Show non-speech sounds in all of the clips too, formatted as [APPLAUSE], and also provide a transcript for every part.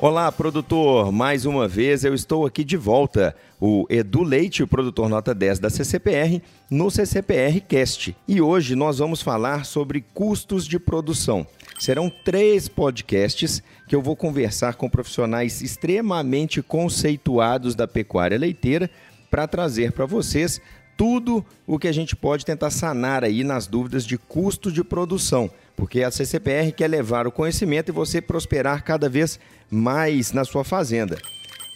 Olá, produtor. Mais uma vez eu estou aqui de volta. O Edu Leite, o produtor nota 10 da CCPR, no CCPR Cast. E hoje nós vamos falar sobre custos de produção. Serão três podcasts que eu vou conversar com profissionais extremamente conceituados da pecuária leiteira para trazer para vocês tudo o que a gente pode tentar sanar aí nas dúvidas de custo de produção, porque a CCPR quer levar o conhecimento e você prosperar cada vez mais na sua fazenda.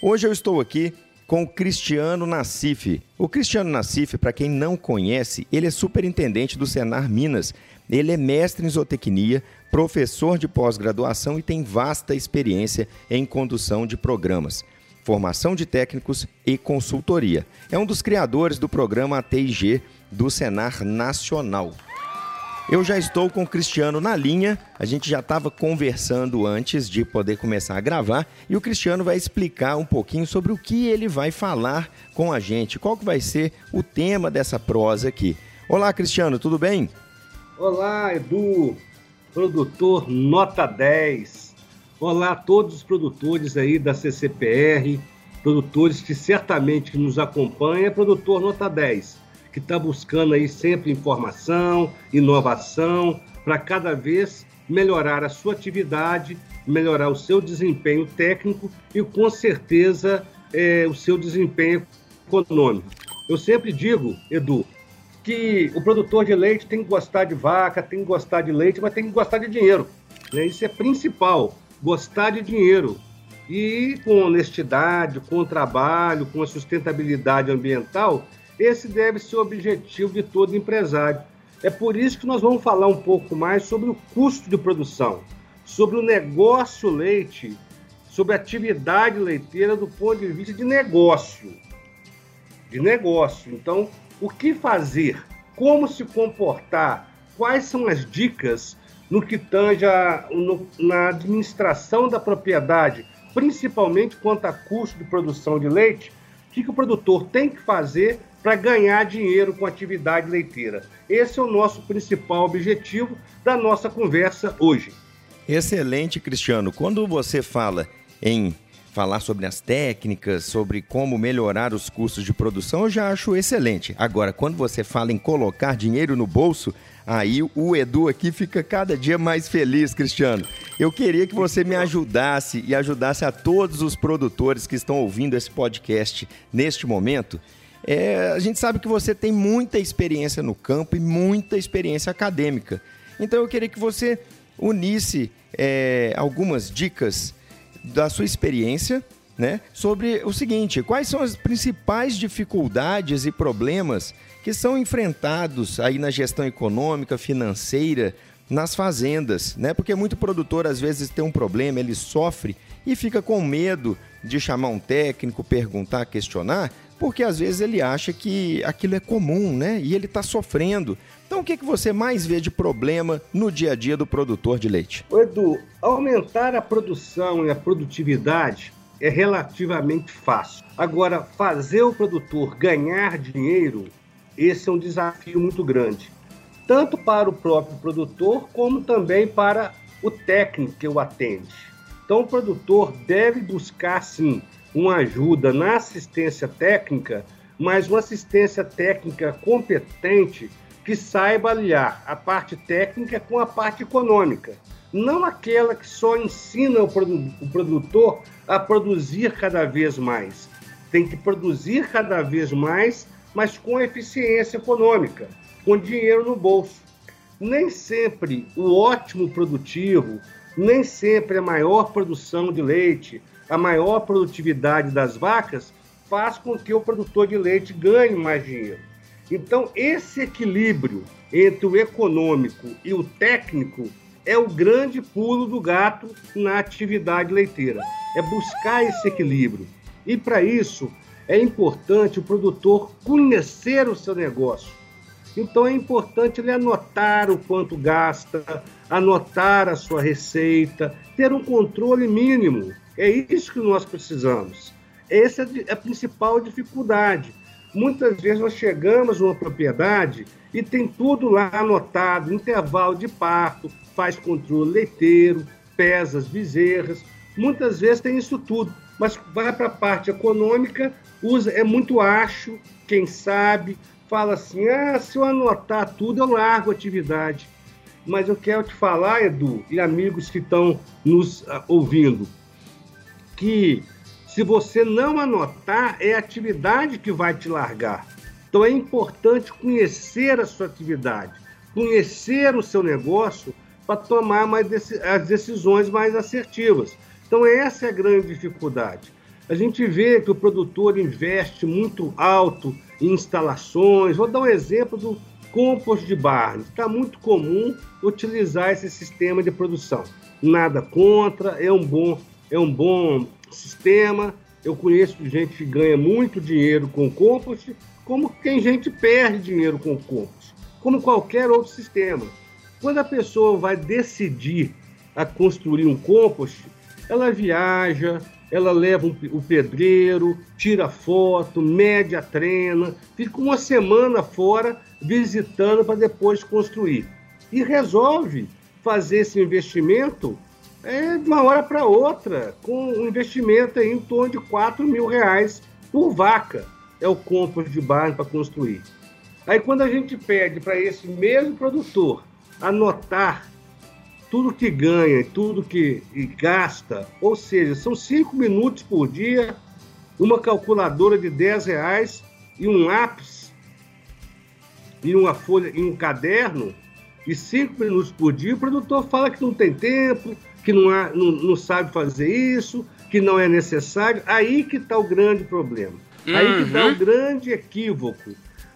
Hoje eu estou aqui com o Cristiano Nassif. O Cristiano Nassif, para quem não conhece, ele é superintendente do Senar Minas. Ele é mestre em zootecnia, professor de pós-graduação e tem vasta experiência em condução de programas formação de técnicos e consultoria. É um dos criadores do programa ATIG do Senar Nacional. Eu já estou com o Cristiano na linha, a gente já estava conversando antes de poder começar a gravar e o Cristiano vai explicar um pouquinho sobre o que ele vai falar com a gente, qual que vai ser o tema dessa prosa aqui. Olá, Cristiano, tudo bem? Olá, Edu, produtor nota 10. Olá a todos os produtores aí da CCPR, produtores que certamente nos acompanham, produtor nota 10, que está buscando aí sempre informação, inovação, para cada vez melhorar a sua atividade, melhorar o seu desempenho técnico e com certeza é, o seu desempenho econômico. Eu sempre digo, Edu, que o produtor de leite tem que gostar de vaca, tem que gostar de leite, mas tem que gostar de dinheiro. Né? Isso é principal gostar de dinheiro e com honestidade, com trabalho, com a sustentabilidade ambiental, esse deve ser o objetivo de todo empresário. É por isso que nós vamos falar um pouco mais sobre o custo de produção, sobre o negócio leite, sobre a atividade leiteira do ponto de vista de negócio. De negócio. Então, o que fazer? Como se comportar? Quais são as dicas no que tange a, no, na administração da propriedade, principalmente quanto a custo de produção de leite, o que, que o produtor tem que fazer para ganhar dinheiro com atividade leiteira. Esse é o nosso principal objetivo da nossa conversa hoje. Excelente, Cristiano. Quando você fala em falar sobre as técnicas, sobre como melhorar os custos de produção, eu já acho excelente. Agora, quando você fala em colocar dinheiro no bolso, Aí o Edu aqui fica cada dia mais feliz, Cristiano. Eu queria que você me ajudasse e ajudasse a todos os produtores que estão ouvindo esse podcast neste momento. É, a gente sabe que você tem muita experiência no campo e muita experiência acadêmica. Então eu queria que você unisse é, algumas dicas da sua experiência né, sobre o seguinte: quais são as principais dificuldades e problemas que são enfrentados aí na gestão econômica, financeira, nas fazendas, né? Porque muito produtor às vezes tem um problema, ele sofre e fica com medo de chamar um técnico, perguntar, questionar, porque às vezes ele acha que aquilo é comum, né? E ele está sofrendo. Então, o que, que você mais vê de problema no dia a dia do produtor de leite? Edu, aumentar a produção e a produtividade é relativamente fácil. Agora, fazer o produtor ganhar dinheiro esse é um desafio muito grande, tanto para o próprio produtor, como também para o técnico que o atende. Então, o produtor deve buscar, sim, uma ajuda na assistência técnica, mas uma assistência técnica competente que saiba aliar a parte técnica com a parte econômica. Não aquela que só ensina o, produ o produtor a produzir cada vez mais. Tem que produzir cada vez mais mas com eficiência econômica, com dinheiro no bolso. Nem sempre o ótimo produtivo, nem sempre a maior produção de leite, a maior produtividade das vacas faz com que o produtor de leite ganhe mais dinheiro. Então, esse equilíbrio entre o econômico e o técnico é o grande pulo do gato na atividade leiteira. É buscar esse equilíbrio. E para isso, é importante o produtor conhecer o seu negócio. Então é importante ele anotar o quanto gasta, anotar a sua receita, ter um controle mínimo. É isso que nós precisamos. Essa é a principal dificuldade. Muitas vezes nós chegamos numa propriedade e tem tudo lá anotado, intervalo de parto, faz controle leiteiro, pesa as bezerras, muitas vezes tem isso tudo, mas vai para a parte econômica, usa é muito acho, quem sabe, fala assim: ah, se eu anotar tudo, eu largo a atividade. Mas eu quero te falar, Edu, e amigos que estão nos uh, ouvindo, que se você não anotar, é a atividade que vai te largar. Então é importante conhecer a sua atividade, conhecer o seu negócio para tomar mais as decisões mais assertivas. Então essa é a grande dificuldade. A gente vê que o produtor investe muito alto em instalações. Vou dar um exemplo do compost de barro. Está muito comum utilizar esse sistema de produção. Nada contra, é um bom, é um bom sistema. Eu conheço gente que ganha muito dinheiro com compost, como tem gente que perde dinheiro com compost, como qualquer outro sistema. Quando a pessoa vai decidir a construir um compost, ela viaja, ela leva um, o pedreiro, tira foto, mede a trena, fica uma semana fora visitando para depois construir. E resolve fazer esse investimento é, de uma hora para outra, com um investimento em torno de 4 mil reais por vaca, é o compost de barro para construir. Aí quando a gente pede para esse mesmo produtor anotar tudo que ganha, tudo que gasta, ou seja, são cinco minutos por dia, uma calculadora de 10 reais e um lápis e uma folha e um caderno e cinco minutos por dia, o produtor fala que não tem tempo, que não, há, não, não sabe fazer isso, que não é necessário. Aí que está o grande problema. Uhum. Aí que está o grande equívoco.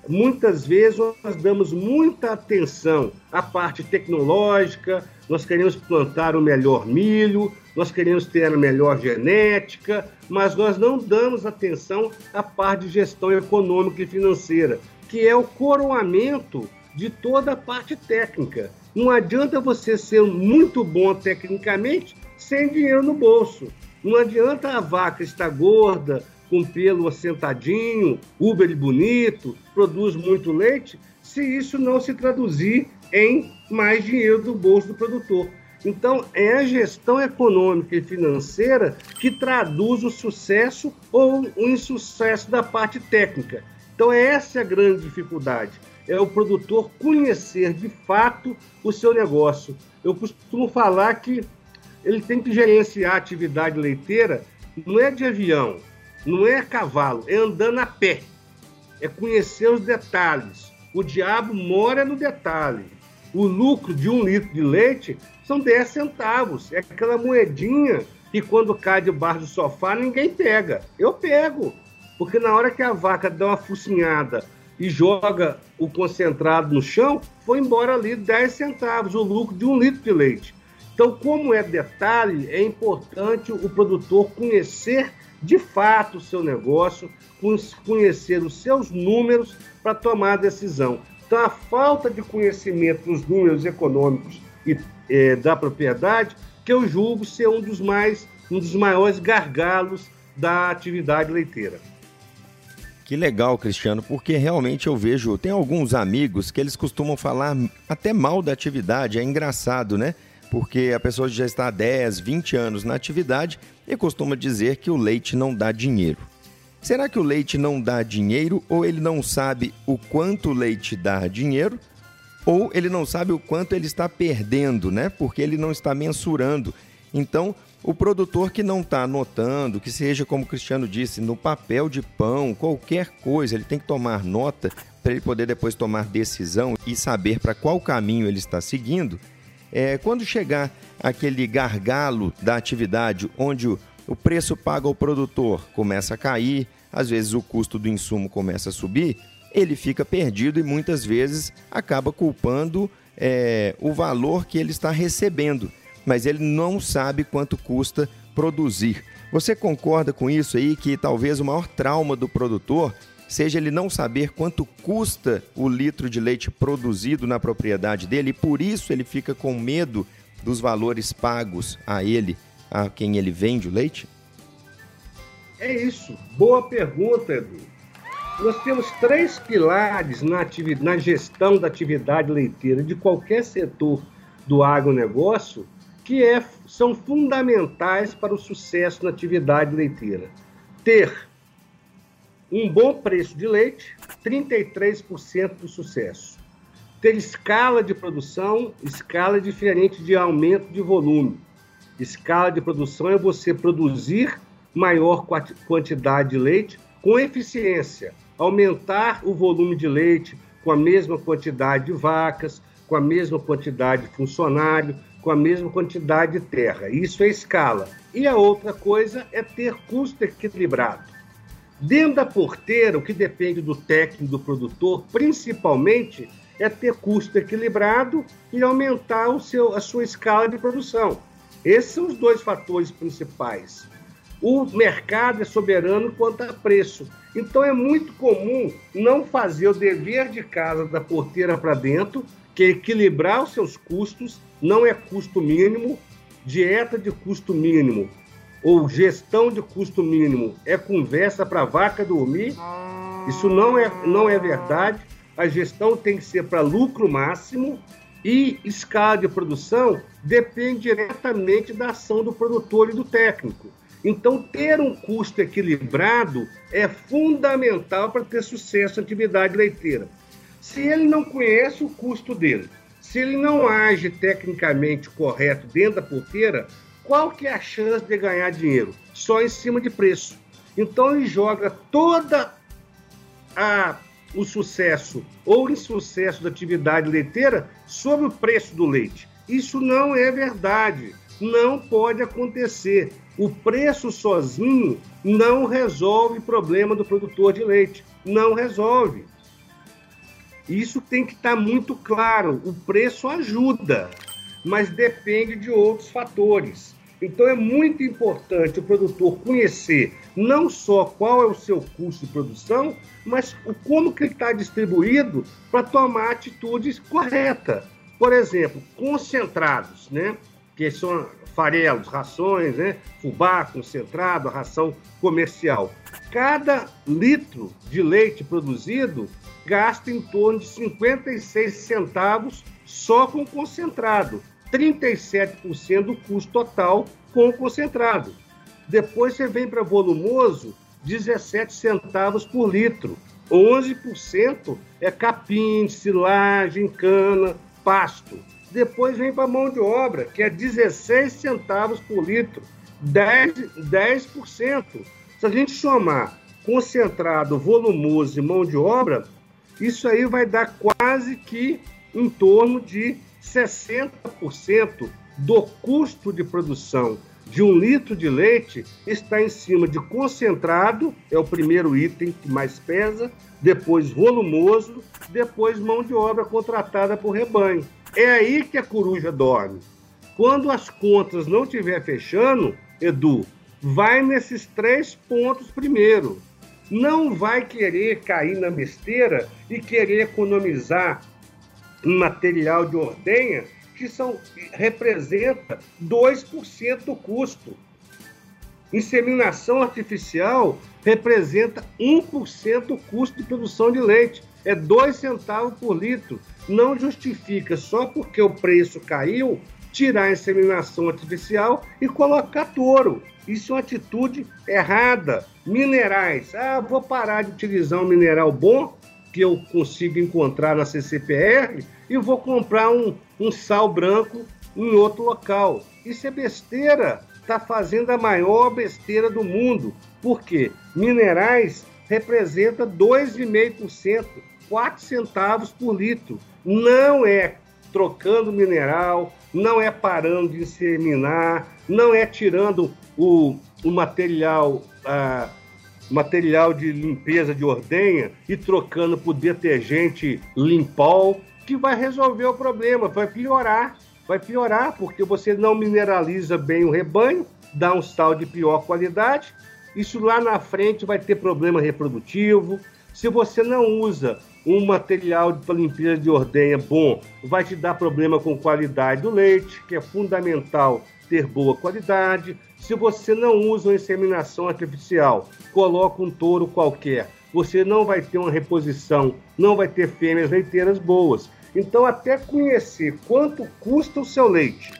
Muitas vezes nós damos muita atenção à parte tecnológica, nós queremos plantar o melhor milho, nós queremos ter a melhor genética, mas nós não damos atenção à parte de gestão econômica e financeira, que é o coroamento de toda a parte técnica. Não adianta você ser muito bom tecnicamente sem dinheiro no bolso. Não adianta a vaca estar gorda, com pelo assentadinho, uber bonito, produz muito leite, se isso não se traduzir em mais dinheiro do bolso do produtor. Então, é a gestão econômica e financeira que traduz o sucesso ou o insucesso da parte técnica. Então, essa é a grande dificuldade é o produtor conhecer de fato o seu negócio. Eu costumo falar que ele tem que gerenciar a atividade leiteira, não é de avião, não é a cavalo, é andando a pé, é conhecer os detalhes. O diabo mora no detalhe. O lucro de um litro de leite são 10 centavos, é aquela moedinha que quando cai debaixo do sofá ninguém pega. Eu pego, porque na hora que a vaca dá uma focinhada e joga o concentrado no chão, foi embora ali 10 centavos, o lucro de um litro de leite. Então, como é detalhe, é importante o produtor conhecer de fato o seu negócio, conhecer os seus números para tomar a decisão. Então, a falta de conhecimento dos números econômicos e é, da propriedade, que eu julgo ser um dos mais, um dos maiores gargalos da atividade leiteira. Que legal, Cristiano, porque realmente eu vejo, tem alguns amigos que eles costumam falar até mal da atividade, é engraçado, né? Porque a pessoa já está há 10, 20 anos na atividade e costuma dizer que o leite não dá dinheiro. Será que o leite não dá dinheiro ou ele não sabe o quanto o leite dá dinheiro? Ou ele não sabe o quanto ele está perdendo, né? Porque ele não está mensurando. Então, o produtor que não está anotando, que seja como o Cristiano disse, no papel de pão, qualquer coisa, ele tem que tomar nota para ele poder depois tomar decisão e saber para qual caminho ele está seguindo. É, quando chegar aquele gargalo da atividade onde o, o preço pago ao produtor começa a cair, às vezes o custo do insumo começa a subir, ele fica perdido e muitas vezes acaba culpando é, o valor que ele está recebendo mas ele não sabe quanto custa produzir. Você concorda com isso aí que talvez o maior trauma do produtor seja ele não saber quanto custa o litro de leite produzido na propriedade dele e por isso ele fica com medo dos valores pagos a ele, a quem ele vende o leite? É isso. Boa pergunta, Edu. Nós temos três pilares na, na gestão da atividade leiteira de qualquer setor do agronegócio que é, são fundamentais para o sucesso na atividade leiteira. Ter um bom preço de leite, 33% do sucesso. Ter escala de produção, escala diferente de aumento de volume. Escala de produção é você produzir maior quantidade de leite com eficiência, aumentar o volume de leite com a mesma quantidade de vacas, com a mesma quantidade de funcionário, com a mesma quantidade de terra. Isso é escala. E a outra coisa é ter custo equilibrado. Dentro da porteira, o que depende do técnico do produtor, principalmente, é ter custo equilibrado e aumentar o seu, a sua escala de produção. Esses são os dois fatores principais. O mercado é soberano quanto a preço. Então é muito comum não fazer o dever de casa da porteira para dentro, que equilibrar os seus custos, não é custo mínimo, dieta de custo mínimo ou gestão de custo mínimo é conversa para vaca dormir. Isso não é, não é verdade. A gestão tem que ser para lucro máximo e escala de produção depende diretamente da ação do produtor e do técnico. Então, ter um custo equilibrado é fundamental para ter sucesso na atividade leiteira. Se ele não conhece o custo dele, se ele não age tecnicamente correto dentro da porteira, qual que é a chance de ganhar dinheiro? Só em cima de preço. Então ele joga toda a o sucesso ou insucesso da atividade leiteira sobre o preço do leite. Isso não é verdade. Não pode acontecer. O preço sozinho não resolve o problema do produtor de leite. Não resolve. Isso tem que estar muito claro. O preço ajuda, mas depende de outros fatores. Então é muito importante o produtor conhecer não só qual é o seu custo de produção, mas como que ele está distribuído para tomar atitudes corretas. Por exemplo, concentrados, né? que são farelos, rações, né? fubá concentrado, a ração comercial. Cada litro de leite produzido gasta em torno de 56 centavos só com concentrado. 37% do custo total com concentrado. Depois você vem para volumoso, 17 centavos por litro. 11% é capim, silagem, cana, pasto. Depois vem para mão de obra, que é 16 centavos por litro, 10%. 10%. Se a gente somar concentrado, volumoso e mão de obra, isso aí vai dar quase que em torno de 60% do custo de produção de um litro de leite está em cima de concentrado, é o primeiro item que mais pesa, depois volumoso, depois mão de obra contratada por rebanho. É aí que a coruja dorme. Quando as contas não estiver fechando, Edu, vai nesses três pontos primeiro. Não vai querer cair na besteira e querer economizar material de ordenha que são, representa 2% do custo. Inseminação artificial representa 1% do custo de produção de leite, é 2 centavos por litro. Não justifica só porque o preço caiu tirar a inseminação artificial e colocar touro. Isso é uma atitude errada. Minerais. Ah, vou parar de utilizar um mineral bom que eu consigo encontrar na CCPR e vou comprar um, um sal branco em outro local. Isso é besteira. Está fazendo a maior besteira do mundo. Por quê? Minerais representa 2,5%, 4 centavos por litro. Não é trocando mineral, não é parando de inseminar, não é tirando o, o material ah, material de limpeza de ordenha e trocando por detergente Limpol, que vai resolver o problema, vai piorar. Vai piorar porque você não mineraliza bem o rebanho, dá um sal de pior qualidade. Isso lá na frente vai ter problema reprodutivo. Se você não usa um material para limpeza de ordenha bom, vai te dar problema com qualidade do leite, que é fundamental ter boa qualidade. Se você não usa uma inseminação artificial, coloca um touro qualquer, você não vai ter uma reposição, não vai ter fêmeas leiteiras boas. Então, até conhecer quanto custa o seu leite,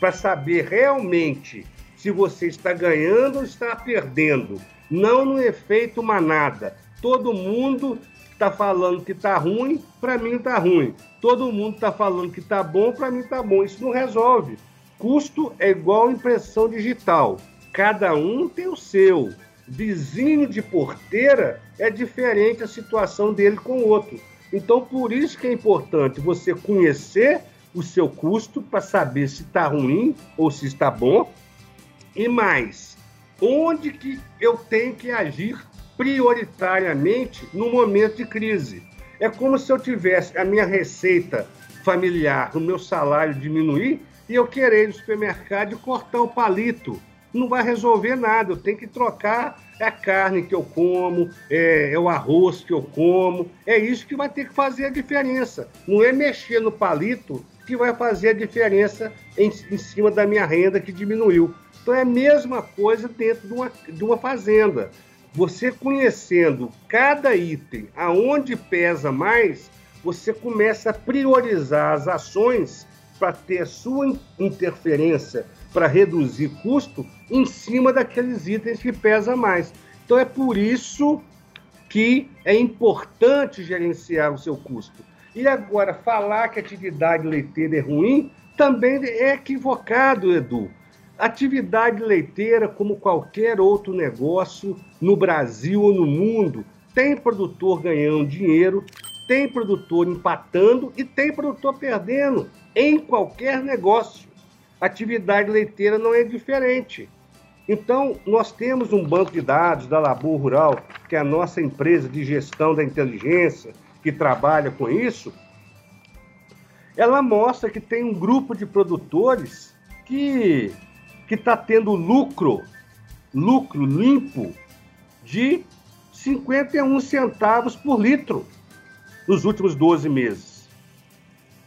para saber realmente se você está ganhando ou está perdendo. Não no efeito manada. Todo mundo está falando que está ruim, para mim está ruim. Todo mundo está falando que está bom, para mim está bom. Isso não resolve. Custo é igual impressão digital. Cada um tem o seu. Vizinho de porteira é diferente a situação dele com o outro. Então, por isso que é importante você conhecer o seu custo para saber se está ruim ou se está bom. E mais, onde que eu tenho que agir prioritariamente no momento de crise. É como se eu tivesse a minha receita familiar, o meu salário diminuir e eu querer ir no supermercado e cortar o palito. Não vai resolver nada, eu tenho que trocar a carne que eu como, é, é, o arroz que eu como. É isso que vai ter que fazer a diferença. Não é mexer no palito que vai fazer a diferença em, em cima da minha renda que diminuiu. Então é a mesma coisa dentro de uma, de uma fazenda. Você conhecendo cada item, aonde pesa mais, você começa a priorizar as ações para ter sua interferência para reduzir custo em cima daqueles itens que pesa mais. Então é por isso que é importante gerenciar o seu custo. E agora, falar que a atividade leiteira é ruim também é equivocado, Edu. Atividade leiteira, como qualquer outro negócio no Brasil ou no mundo, tem produtor ganhando dinheiro, tem produtor empatando e tem produtor perdendo em qualquer negócio. Atividade leiteira não é diferente. Então, nós temos um banco de dados da Labor Rural, que é a nossa empresa de gestão da inteligência, que trabalha com isso. Ela mostra que tem um grupo de produtores que que está tendo lucro, lucro limpo de 51 centavos por litro nos últimos 12 meses.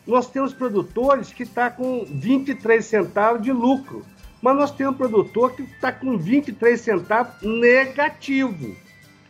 Nós temos produtores que estão tá com 23 centavos de lucro, mas nós temos produtor que está com 23 centavos negativo.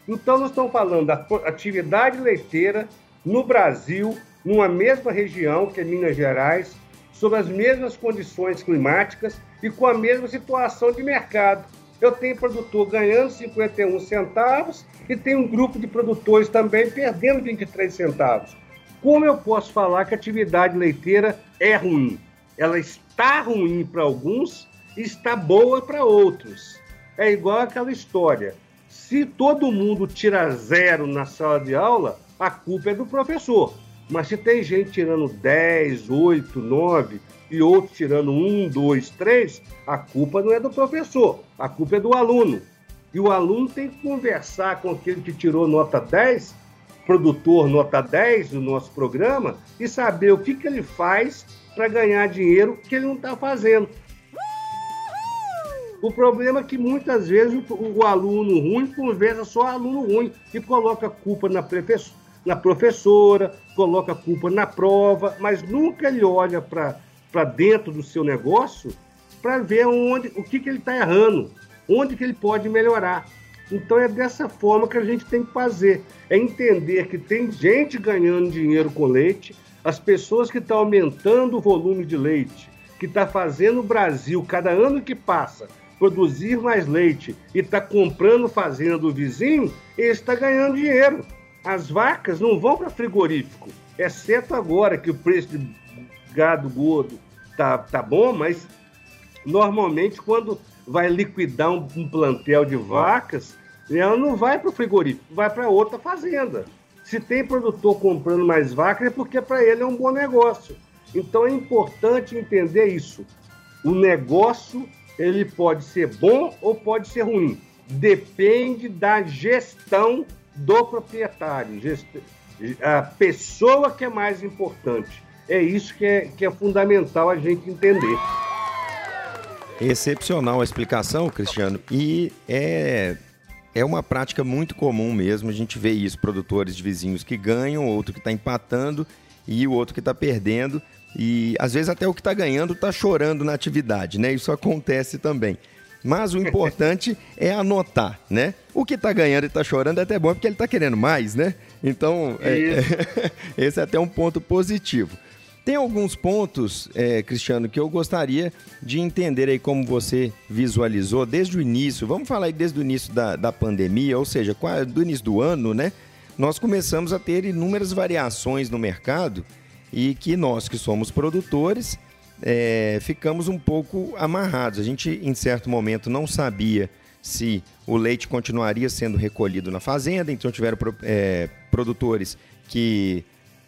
Então, nós estamos falando da atividade leiteira no Brasil, numa mesma região que é Minas Gerais, sob as mesmas condições climáticas e com a mesma situação de mercado. Eu tenho produtor ganhando 51 centavos e tem um grupo de produtores também perdendo 23 centavos. Como eu posso falar que a atividade leiteira é ruim? Ela está ruim para alguns e está boa para outros. É igual aquela história. Se todo mundo tira zero na sala de aula, a culpa é do professor. Mas se tem gente tirando 10, 8, 9 e outros tirando 1, 2, 3, a culpa não é do professor, a culpa é do aluno. E o aluno tem que conversar com aquele que tirou nota 10, produtor nota 10 do nosso programa, e saber o que, que ele faz para ganhar dinheiro que ele não está fazendo. O problema é que muitas vezes o, o aluno ruim conversa só aluno ruim e coloca a culpa na professora na professora, coloca a culpa na prova, mas nunca ele olha para dentro do seu negócio para ver onde, o que, que ele está errando, onde que ele pode melhorar. Então é dessa forma que a gente tem que fazer, é entender que tem gente ganhando dinheiro com leite, as pessoas que estão aumentando o volume de leite, que está fazendo o Brasil, cada ano que passa, produzir mais leite e está comprando fazenda do vizinho, ele está ganhando dinheiro as vacas não vão para frigorífico, exceto agora que o preço de gado gordo tá, tá bom, mas normalmente quando vai liquidar um, um plantel de vacas, ela não vai para o frigorífico, vai para outra fazenda. Se tem produtor comprando mais vacas, é porque para ele é um bom negócio. Então é importante entender isso. O negócio ele pode ser bom ou pode ser ruim. Depende da gestão do proprietário, a pessoa que é mais importante. É isso que é, que é fundamental a gente entender. Excepcional a explicação, Cristiano, e é, é uma prática muito comum mesmo. A gente vê isso, produtores de vizinhos que ganham, outro que está empatando e o outro que está perdendo. E às vezes até o que está ganhando está chorando na atividade, né? Isso acontece também. Mas o importante é anotar, né? O que está ganhando e está chorando é até bom porque ele está querendo mais, né? Então, é, [LAUGHS] esse é até um ponto positivo. Tem alguns pontos, é, Cristiano, que eu gostaria de entender aí como você visualizou desde o início. Vamos falar aí desde o início da, da pandemia, ou seja, do início do ano, né? Nós começamos a ter inúmeras variações no mercado e que nós que somos produtores é, ficamos um pouco amarrados. A gente, em certo momento, não sabia se o leite continuaria sendo recolhido na fazenda, então tiveram é, produtores que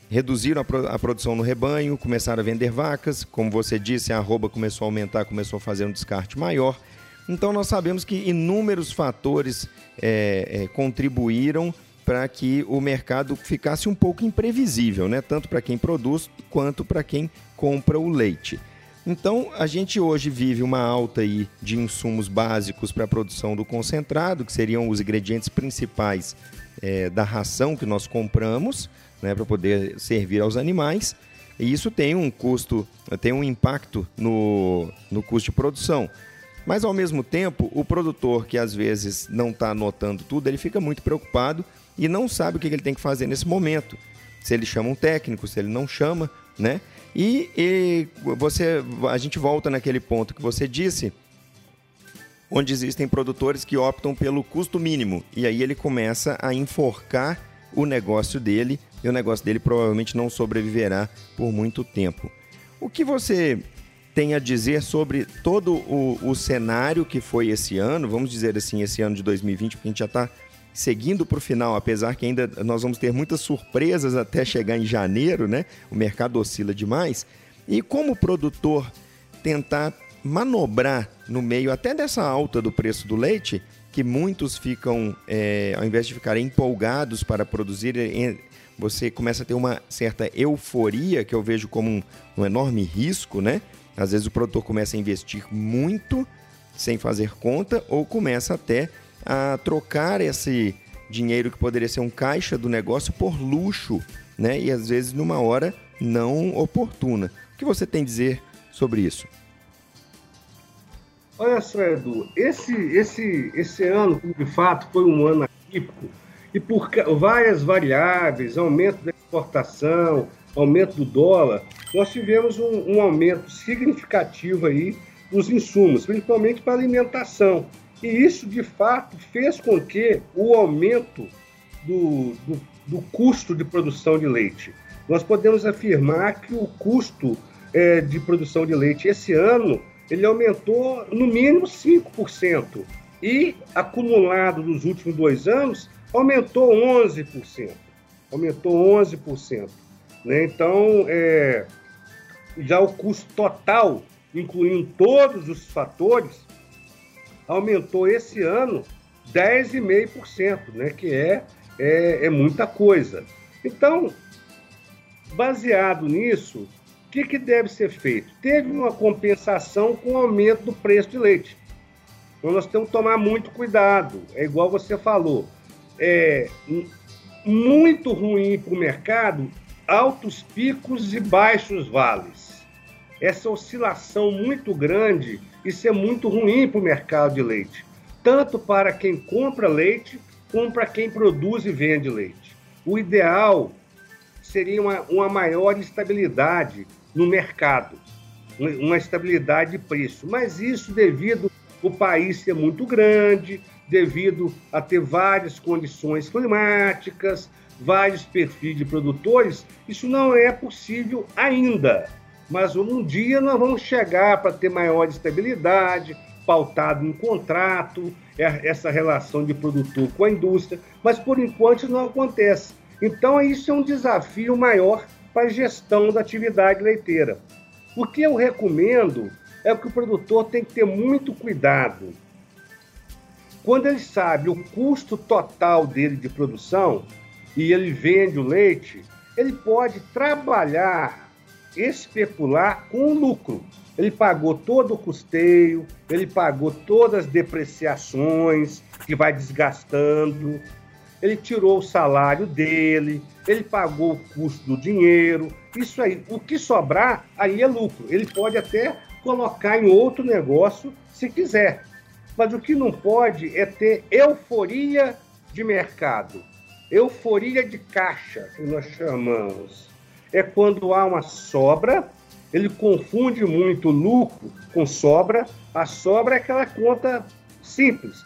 reduziram a, pro, a, produção no rebanho, começaram a vender vacas, como você disse, a arroba começou a aumentar, começou a fazer um descarte maior. Então nós sabemos que inúmeros fatores é, é, contribuíram para que o mercado ficasse um pouco imprevisível, né? tanto para quem produz quanto para quem compra o leite. Então, a gente hoje vive uma alta aí de insumos básicos para a produção do concentrado, que seriam os ingredientes principais é, da ração que nós compramos, né, para poder servir aos animais. E isso tem um custo, tem um impacto no, no custo de produção. Mas, ao mesmo tempo, o produtor que às vezes não está anotando tudo, ele fica muito preocupado e não sabe o que ele tem que fazer nesse momento. Se ele chama um técnico, se ele não chama, né? E, e você, a gente volta naquele ponto que você disse, onde existem produtores que optam pelo custo mínimo e aí ele começa a enforcar o negócio dele e o negócio dele provavelmente não sobreviverá por muito tempo. O que você tem a dizer sobre todo o, o cenário que foi esse ano, vamos dizer assim, esse ano de 2020, porque a gente já está seguindo para o final, apesar que ainda nós vamos ter muitas surpresas até chegar em janeiro, né? O mercado oscila demais. E como produtor tentar manobrar no meio até dessa alta do preço do leite, que muitos ficam, é, ao invés de ficarem empolgados para produzir, você começa a ter uma certa euforia, que eu vejo como um, um enorme risco, né? Às vezes o produtor começa a investir muito sem fazer conta ou começa até a trocar esse dinheiro que poderia ser um caixa do negócio por luxo, né? E às vezes numa hora não oportuna. O que você tem a dizer sobre isso? Olha só, Edu, esse, esse, esse ano, de fato, foi um ano atípico, e por várias variáveis, aumento da exportação, aumento do dólar, nós tivemos um, um aumento significativo aí dos insumos, principalmente para alimentação. E isso, de fato, fez com que o aumento do, do, do custo de produção de leite. Nós podemos afirmar que o custo é, de produção de leite esse ano ele aumentou no mínimo 5%. E, acumulado nos últimos dois anos, aumentou 11%. Aumentou 11%. Né? Então, é, já o custo total, incluindo todos os fatores, aumentou esse ano 10,5%, né? que é, é, é muita coisa. Então, baseado nisso, o que, que deve ser feito? Teve uma compensação com o aumento do preço de leite. Então, nós temos que tomar muito cuidado. É igual você falou. É muito ruim para o mercado altos picos e baixos vales. Essa oscilação muito grande isso é muito ruim para o mercado de leite, tanto para quem compra leite, como para quem produz e vende leite. O ideal seria uma, uma maior estabilidade no mercado, uma estabilidade de preço. Mas isso devido o país ser muito grande, devido a ter várias condições climáticas, vários perfis de produtores, isso não é possível ainda mas um dia nós vamos chegar para ter maior estabilidade, pautado em contrato, é, essa relação de produtor com a indústria, mas por enquanto isso não acontece. Então, isso é um desafio maior para a gestão da atividade leiteira. O que eu recomendo é que o produtor tem que ter muito cuidado. Quando ele sabe o custo total dele de produção e ele vende o leite, ele pode trabalhar especular com lucro. Ele pagou todo o custeio, ele pagou todas as depreciações que vai desgastando, ele tirou o salário dele, ele pagou o custo do dinheiro. Isso aí, o que sobrar, aí é lucro. Ele pode até colocar em outro negócio se quiser. Mas o que não pode é ter euforia de mercado, euforia de caixa, que nós chamamos. É quando há uma sobra, ele confunde muito lucro com sobra. A sobra é aquela conta simples.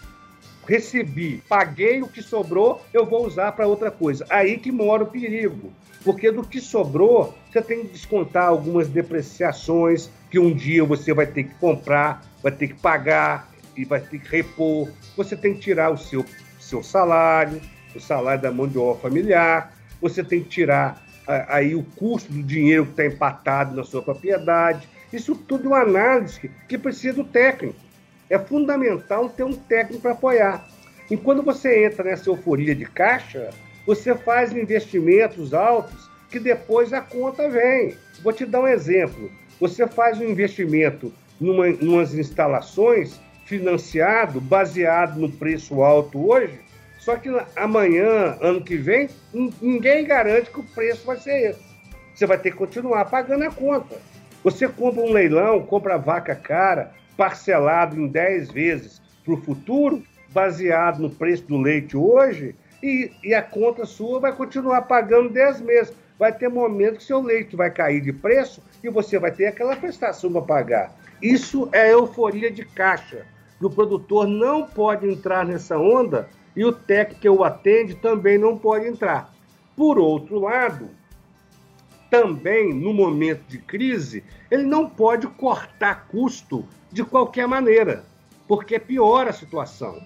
Recebi, paguei o que sobrou, eu vou usar para outra coisa. Aí que mora o perigo. Porque do que sobrou, você tem que descontar algumas depreciações que um dia você vai ter que comprar, vai ter que pagar e vai ter que repor. Você tem que tirar o seu, seu salário, o salário da mão de obra familiar, você tem que tirar aí o custo do dinheiro que está empatado na sua propriedade. Isso tudo é uma análise que precisa do técnico. É fundamental ter um técnico para apoiar. E quando você entra nessa euforia de caixa, você faz investimentos altos que depois a conta vem. Vou te dar um exemplo. Você faz um investimento numa, umas instalações financiado, baseado no preço alto hoje, só que amanhã, ano que vem, ninguém garante que o preço vai ser esse. Você vai ter que continuar pagando a conta. Você compra um leilão, compra vaca cara, parcelado em 10 vezes para o futuro, baseado no preço do leite hoje, e, e, a conta sua vai continuar pagando 10 meses. Vai ter momento que seu leite vai cair de preço e você vai ter aquela prestação para pagar. Isso é euforia de caixa. O produtor não pode entrar nessa onda e o técnico que o atende também não pode entrar. Por outro lado, também no momento de crise, ele não pode cortar custo de qualquer maneira, porque piora a situação.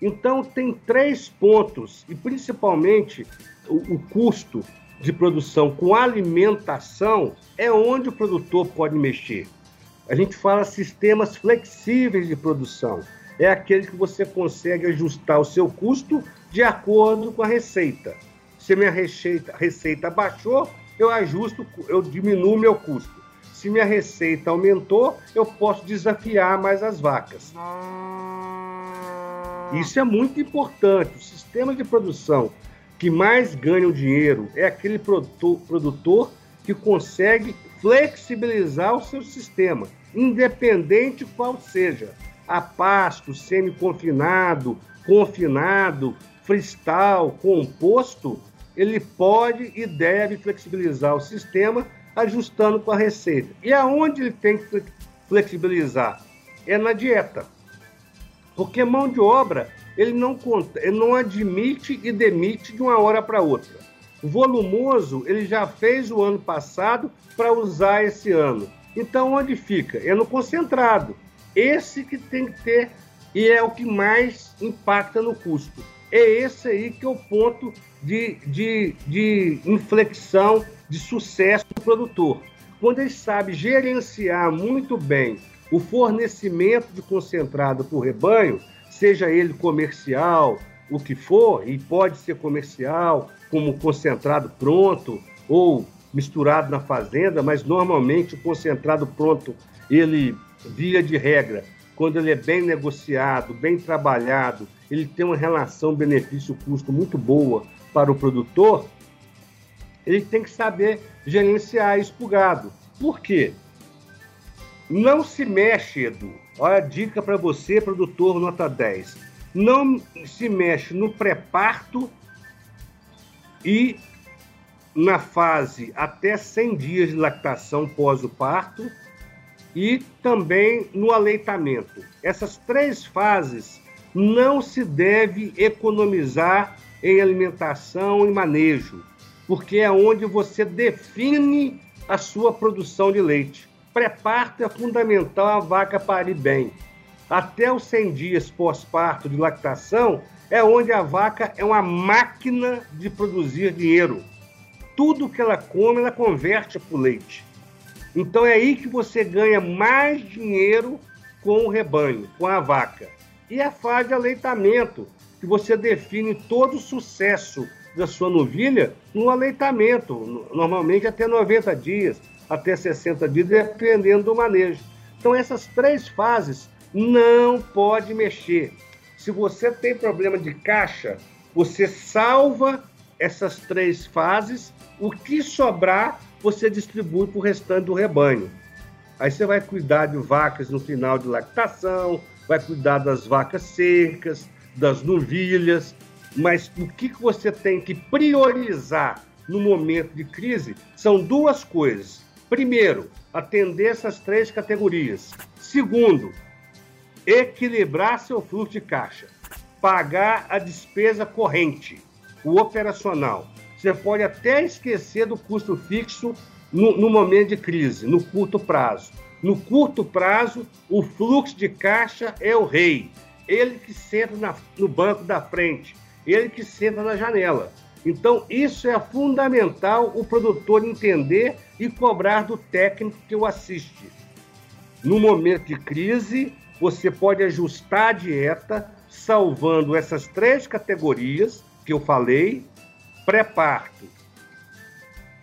Então, tem três pontos, e principalmente o, o custo de produção com alimentação é onde o produtor pode mexer. A gente fala sistemas flexíveis de produção é aquele que você consegue ajustar o seu custo de acordo com a receita. Se minha receita, receita baixou, eu ajusto, eu diminuo meu custo. Se minha receita aumentou, eu posso desafiar mais as vacas. Isso é muito importante. O sistema de produção que mais ganha o dinheiro é aquele produtor, produtor que consegue flexibilizar o seu sistema, independente qual seja a pasto, semi-confinado, confinado, freestyle, composto, ele pode e deve flexibilizar o sistema ajustando com a receita. E aonde ele tem que flexibilizar? É na dieta. Porque mão de obra, ele não, conta, ele não admite e demite de uma hora para outra. Volumoso, ele já fez o ano passado para usar esse ano. Então, onde fica? É no concentrado. Esse que tem que ter e é o que mais impacta no custo. É esse aí que é o ponto de, de, de inflexão, de sucesso do produtor. Quando ele sabe gerenciar muito bem o fornecimento de concentrado para o rebanho, seja ele comercial, o que for, e pode ser comercial, como concentrado pronto, ou misturado na fazenda, mas normalmente o concentrado pronto ele via de regra, quando ele é bem negociado, bem trabalhado, ele tem uma relação benefício-custo muito boa para o produtor, ele tem que saber gerenciar isso pro gado. Por quê? Não se mexe, Edu. Olha a dica para você, produtor nota 10. Não se mexe no pré-parto e na fase até 100 dias de lactação pós o parto e também no aleitamento. Essas três fases não se deve economizar em alimentação e manejo, porque é onde você define a sua produção de leite. Pré-parto é fundamental a vaca parir bem. Até os 100 dias pós-parto de lactação é onde a vaca é uma máquina de produzir dinheiro. Tudo que ela come, ela converte para o leite. Então é aí que você ganha mais dinheiro com o rebanho, com a vaca. E a fase de aleitamento, que você define todo o sucesso da sua novilha no aleitamento, normalmente até 90 dias, até 60 dias, dependendo do manejo. Então essas três fases não pode mexer. Se você tem problema de caixa, você salva essas três fases, o que sobrar você distribui para o restante do rebanho. Aí você vai cuidar de vacas no final de lactação, vai cuidar das vacas secas, das novilhas, mas o que, que você tem que priorizar no momento de crise são duas coisas. Primeiro, atender essas três categorias. Segundo, equilibrar seu fluxo de caixa, pagar a despesa corrente, o operacional. Você pode até esquecer do custo fixo no, no momento de crise, no curto prazo. No curto prazo, o fluxo de caixa é o rei. Ele que senta na, no banco da frente, ele que senta na janela. Então, isso é fundamental o produtor entender e cobrar do técnico que o assiste. No momento de crise, você pode ajustar a dieta, salvando essas três categorias que eu falei: pré-parto,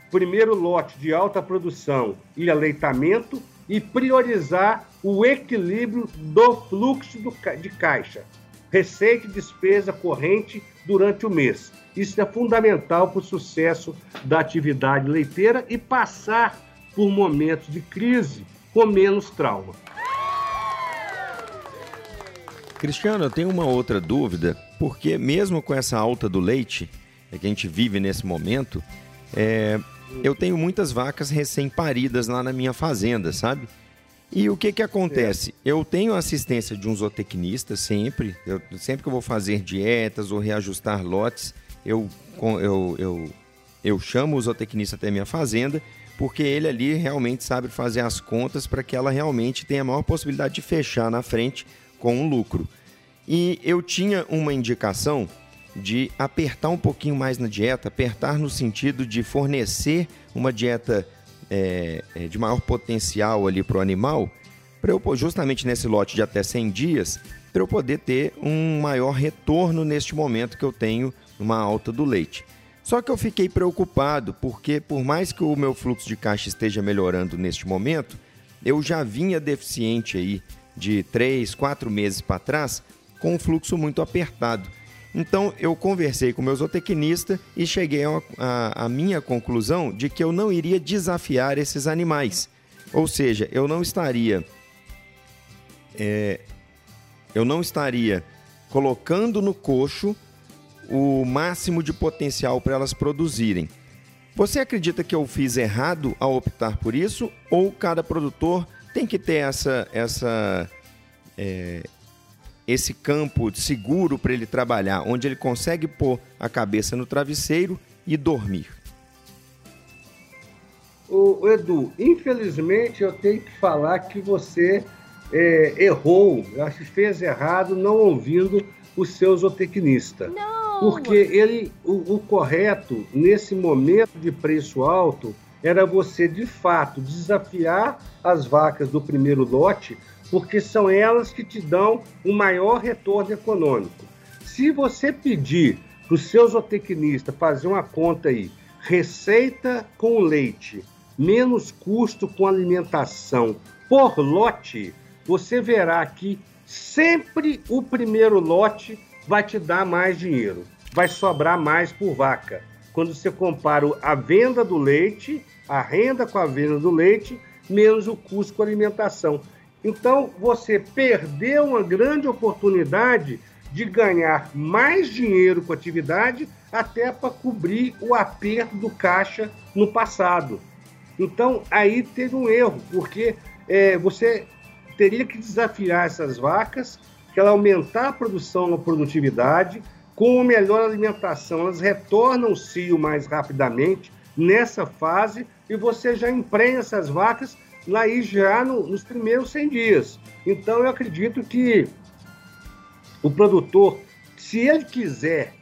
primeiro lote de alta produção e aleitamento, e priorizar o equilíbrio do fluxo de caixa, receita e despesa corrente durante o mês. Isso é fundamental para o sucesso da atividade leiteira e passar por momentos de crise com menos trauma. Cristiano, eu tenho uma outra dúvida, porque mesmo com essa alta do leite que a gente vive nesse momento, é, eu tenho muitas vacas recém-paridas lá na minha fazenda, sabe? E o que que acontece? É. Eu tenho assistência de um zootecnista sempre, eu, sempre que eu vou fazer dietas ou reajustar lotes, eu, eu, eu, eu chamo o zootecnista até minha fazenda, porque ele ali realmente sabe fazer as contas para que ela realmente tenha a maior possibilidade de fechar na frente com um lucro. E eu tinha uma indicação de apertar um pouquinho mais na dieta, apertar no sentido de fornecer uma dieta é, é de maior potencial ali para o animal, para eu justamente nesse lote de até 100 dias, para eu poder ter um maior retorno neste momento que eu tenho uma alta do leite. Só que eu fiquei preocupado porque por mais que o meu fluxo de caixa esteja melhorando neste momento, eu já vinha deficiente aí de 3, 4 meses para trás com um fluxo muito apertado. Então eu conversei com o meu zootecnista e cheguei à minha conclusão de que eu não iria desafiar esses animais. Ou seja, eu não estaria. É, eu não estaria colocando no coxo o máximo de potencial para elas produzirem. Você acredita que eu fiz errado ao optar por isso? Ou cada produtor tem que ter essa, essa, é, esse campo seguro para ele trabalhar, onde ele consegue pôr a cabeça no travesseiro e dormir. O Edu, infelizmente eu tenho que falar que você é, errou, acho que fez errado não ouvindo o seu zootecnista. Não. Porque ele, o, o correto nesse momento de preço alto era você de fato desafiar as vacas do primeiro lote porque são elas que te dão o maior retorno econômico. Se você pedir para o seu zootecnista fazer uma conta aí, receita com leite, menos custo com alimentação por lote, você verá que sempre o primeiro lote vai te dar mais dinheiro, vai sobrar mais por vaca. Quando você compara a venda do leite, a renda com a venda do leite, menos o custo com alimentação. Então, você perdeu uma grande oportunidade de ganhar mais dinheiro com a atividade, até para cobrir o aperto do caixa no passado. Então, aí teve um erro, porque é, você teria que desafiar essas vacas, que ela aumentar a produção, a produtividade, com uma melhor alimentação, elas retornam o cio mais rapidamente nessa fase e você já emprenha essas vacas lá já no, nos primeiros 100 dias. Então eu acredito que o produtor, se ele quiser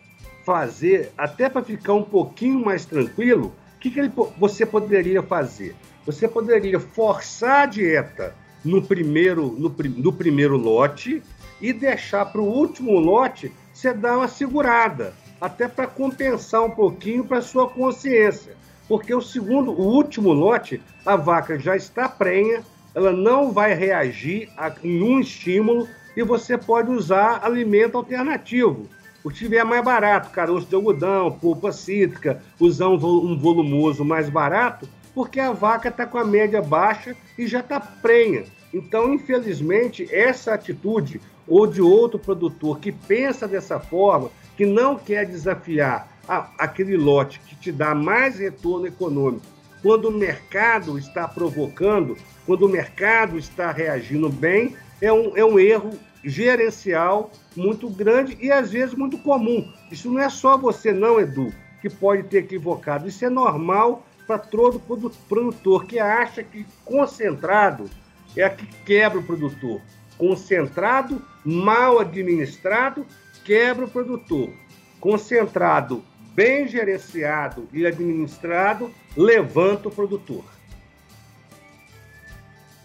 fazer, até para ficar um pouquinho mais tranquilo, o que, que ele, você poderia fazer? Você poderia forçar a dieta no primeiro, no, no primeiro lote e deixar para o último lote você dar uma segurada, até para compensar um pouquinho para sua consciência porque o segundo, o último lote, a vaca já está prenha, ela não vai reagir a nenhum estímulo e você pode usar alimento alternativo. O que tiver mais barato, caroço de algodão, polpa cítrica, usar um, um volumoso mais barato, porque a vaca está com a média baixa e já está prenha. Então, infelizmente, essa atitude ou de outro produtor que pensa dessa forma, que não quer desafiar a, aquele lote que te dá mais retorno econômico. Quando o mercado está provocando, quando o mercado está reagindo bem, é um, é um erro gerencial muito grande e às vezes muito comum. Isso não é só você, não, Edu, que pode ter equivocado. Isso é normal para todo produtor que acha que concentrado é a que quebra o produtor. Concentrado, mal administrado, quebra o produtor. Concentrado, bem gerenciado e administrado, levanta o produtor.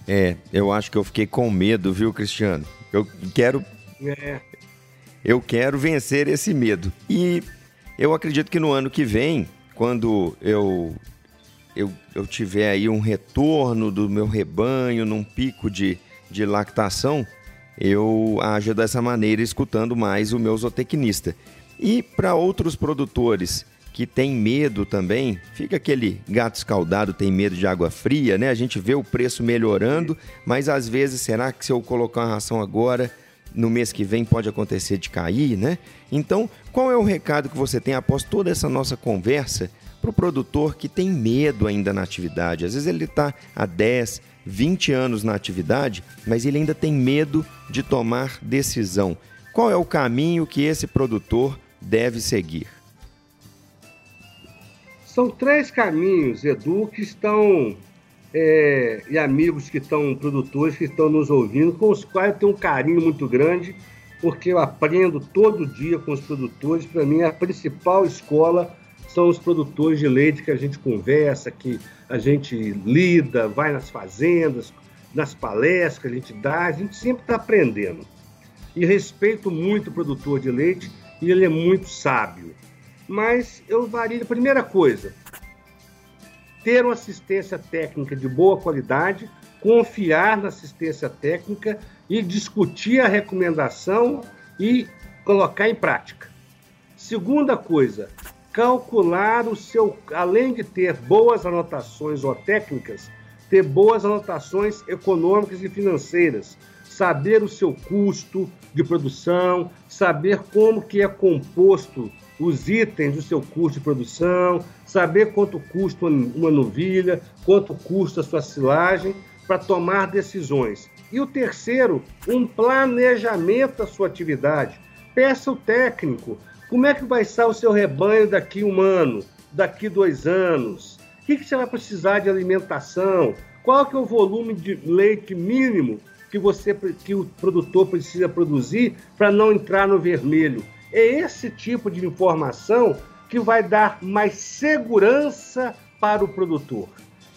É, eu acho que eu fiquei com medo, viu, Cristiano? Eu quero. É. Eu quero vencer esse medo. E eu acredito que no ano que vem, quando eu, eu, eu tiver aí um retorno do meu rebanho, num pico de, de lactação, eu ajo dessa maneira, escutando mais o meu zootecnista. E para outros produtores que têm medo também, fica aquele gato escaldado, tem medo de água fria, né? A gente vê o preço melhorando, mas às vezes será que se eu colocar uma ração agora, no mês que vem pode acontecer de cair, né? Então, qual é o recado que você tem após toda essa nossa conversa para o produtor que tem medo ainda na atividade? Às vezes ele está há 10, 20 anos na atividade, mas ele ainda tem medo de tomar decisão. Qual é o caminho que esse produtor deve seguir? São três caminhos, Edu, que estão é, e amigos que estão produtores que estão nos ouvindo, com os quais eu tenho um carinho muito grande, porque eu aprendo todo dia com os produtores. Para mim, a principal escola são os produtores de leite que a gente conversa, que a gente lida, vai nas fazendas, nas palestras que a gente dá, a gente sempre está aprendendo. E respeito muito o produtor de leite e ele é muito sábio. Mas eu vario. Primeira coisa, ter uma assistência técnica de boa qualidade, confiar na assistência técnica e discutir a recomendação e colocar em prática. Segunda coisa, calcular o seu, além de ter boas anotações ou técnicas, ter boas anotações econômicas e financeiras, saber o seu custo de produção, saber como que é composto os itens do seu custo de produção, saber quanto custa uma novilha, quanto custa a sua silagem, para tomar decisões. E o terceiro, um planejamento da sua atividade. Peça o técnico, como é que vai estar o seu rebanho daqui um ano, daqui dois anos? O que, que você vai precisar de alimentação? Qual que é o volume de leite mínimo que você que o produtor precisa produzir para não entrar no vermelho? É esse tipo de informação que vai dar mais segurança para o produtor.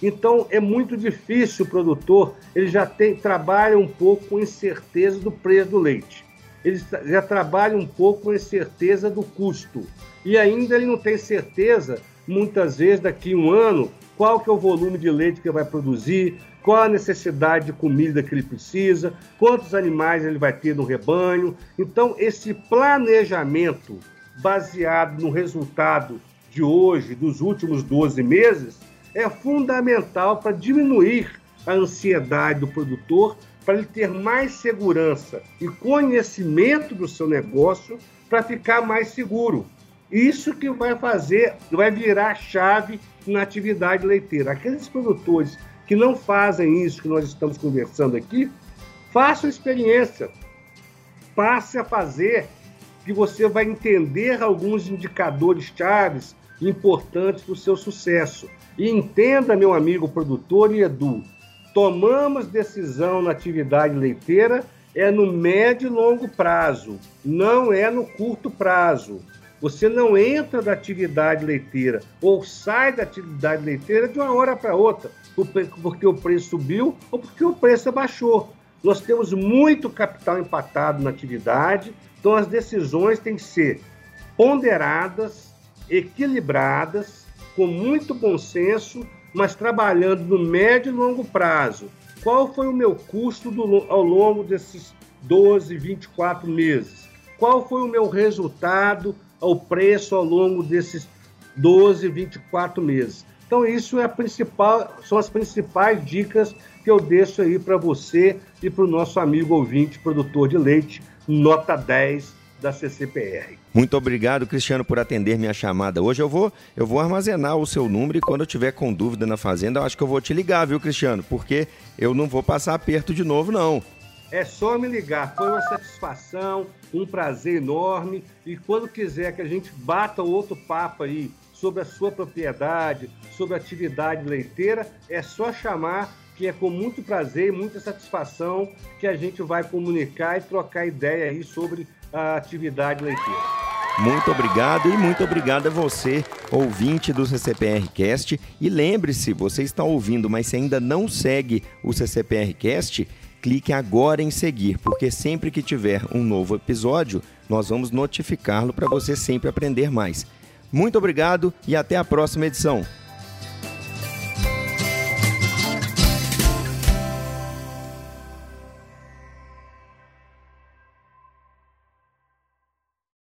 Então é muito difícil o produtor, ele já tem trabalha um pouco com incerteza do preço do leite. Ele já trabalha um pouco com incerteza do custo. E ainda ele não tem certeza, muitas vezes daqui a um ano, qual que é o volume de leite que vai produzir, qual a necessidade de comida que ele precisa, quantos animais ele vai ter no rebanho. Então, esse planejamento baseado no resultado de hoje, dos últimos 12 meses, é fundamental para diminuir a ansiedade do produtor, para ele ter mais segurança e conhecimento do seu negócio para ficar mais seguro. Isso que vai fazer, vai virar chave na atividade leiteira. Aqueles produtores que não fazem isso que nós estamos conversando aqui, façam experiência. Passe a fazer, que você vai entender alguns indicadores chaves importantes para o seu sucesso. E entenda, meu amigo produtor e Edu, tomamos decisão na atividade leiteira é no médio e longo prazo, não é no curto prazo. Você não entra da atividade leiteira ou sai da atividade leiteira de uma hora para outra porque o preço subiu ou porque o preço baixou. Nós temos muito capital empatado na atividade, então as decisões têm que ser ponderadas, equilibradas, com muito bom senso, mas trabalhando no médio e longo prazo. Qual foi o meu custo do, ao longo desses 12, 24 meses? Qual foi o meu resultado ao preço ao longo desses 12, 24 meses? Então, isso é principal, são as principais dicas que eu deixo aí para você e para o nosso amigo ouvinte, produtor de leite, nota 10 da CCPR. Muito obrigado, Cristiano, por atender minha chamada. Hoje eu vou, eu vou armazenar o seu número e quando eu tiver com dúvida na fazenda, eu acho que eu vou te ligar, viu, Cristiano? Porque eu não vou passar aperto de novo, não. É só me ligar. Foi uma satisfação, um prazer enorme. E quando quiser que a gente bata outro papo aí sobre a sua propriedade, sobre a atividade leiteira, é só chamar que é com muito prazer e muita satisfação que a gente vai comunicar e trocar ideia aí sobre a atividade leiteira. Muito obrigado e muito obrigado a você, ouvinte do CCPR Cast. E lembre-se, você está ouvindo, mas se ainda não segue o CCPR Cast, clique agora em seguir, porque sempre que tiver um novo episódio, nós vamos notificá-lo para você sempre aprender mais. Muito obrigado e até a próxima edição.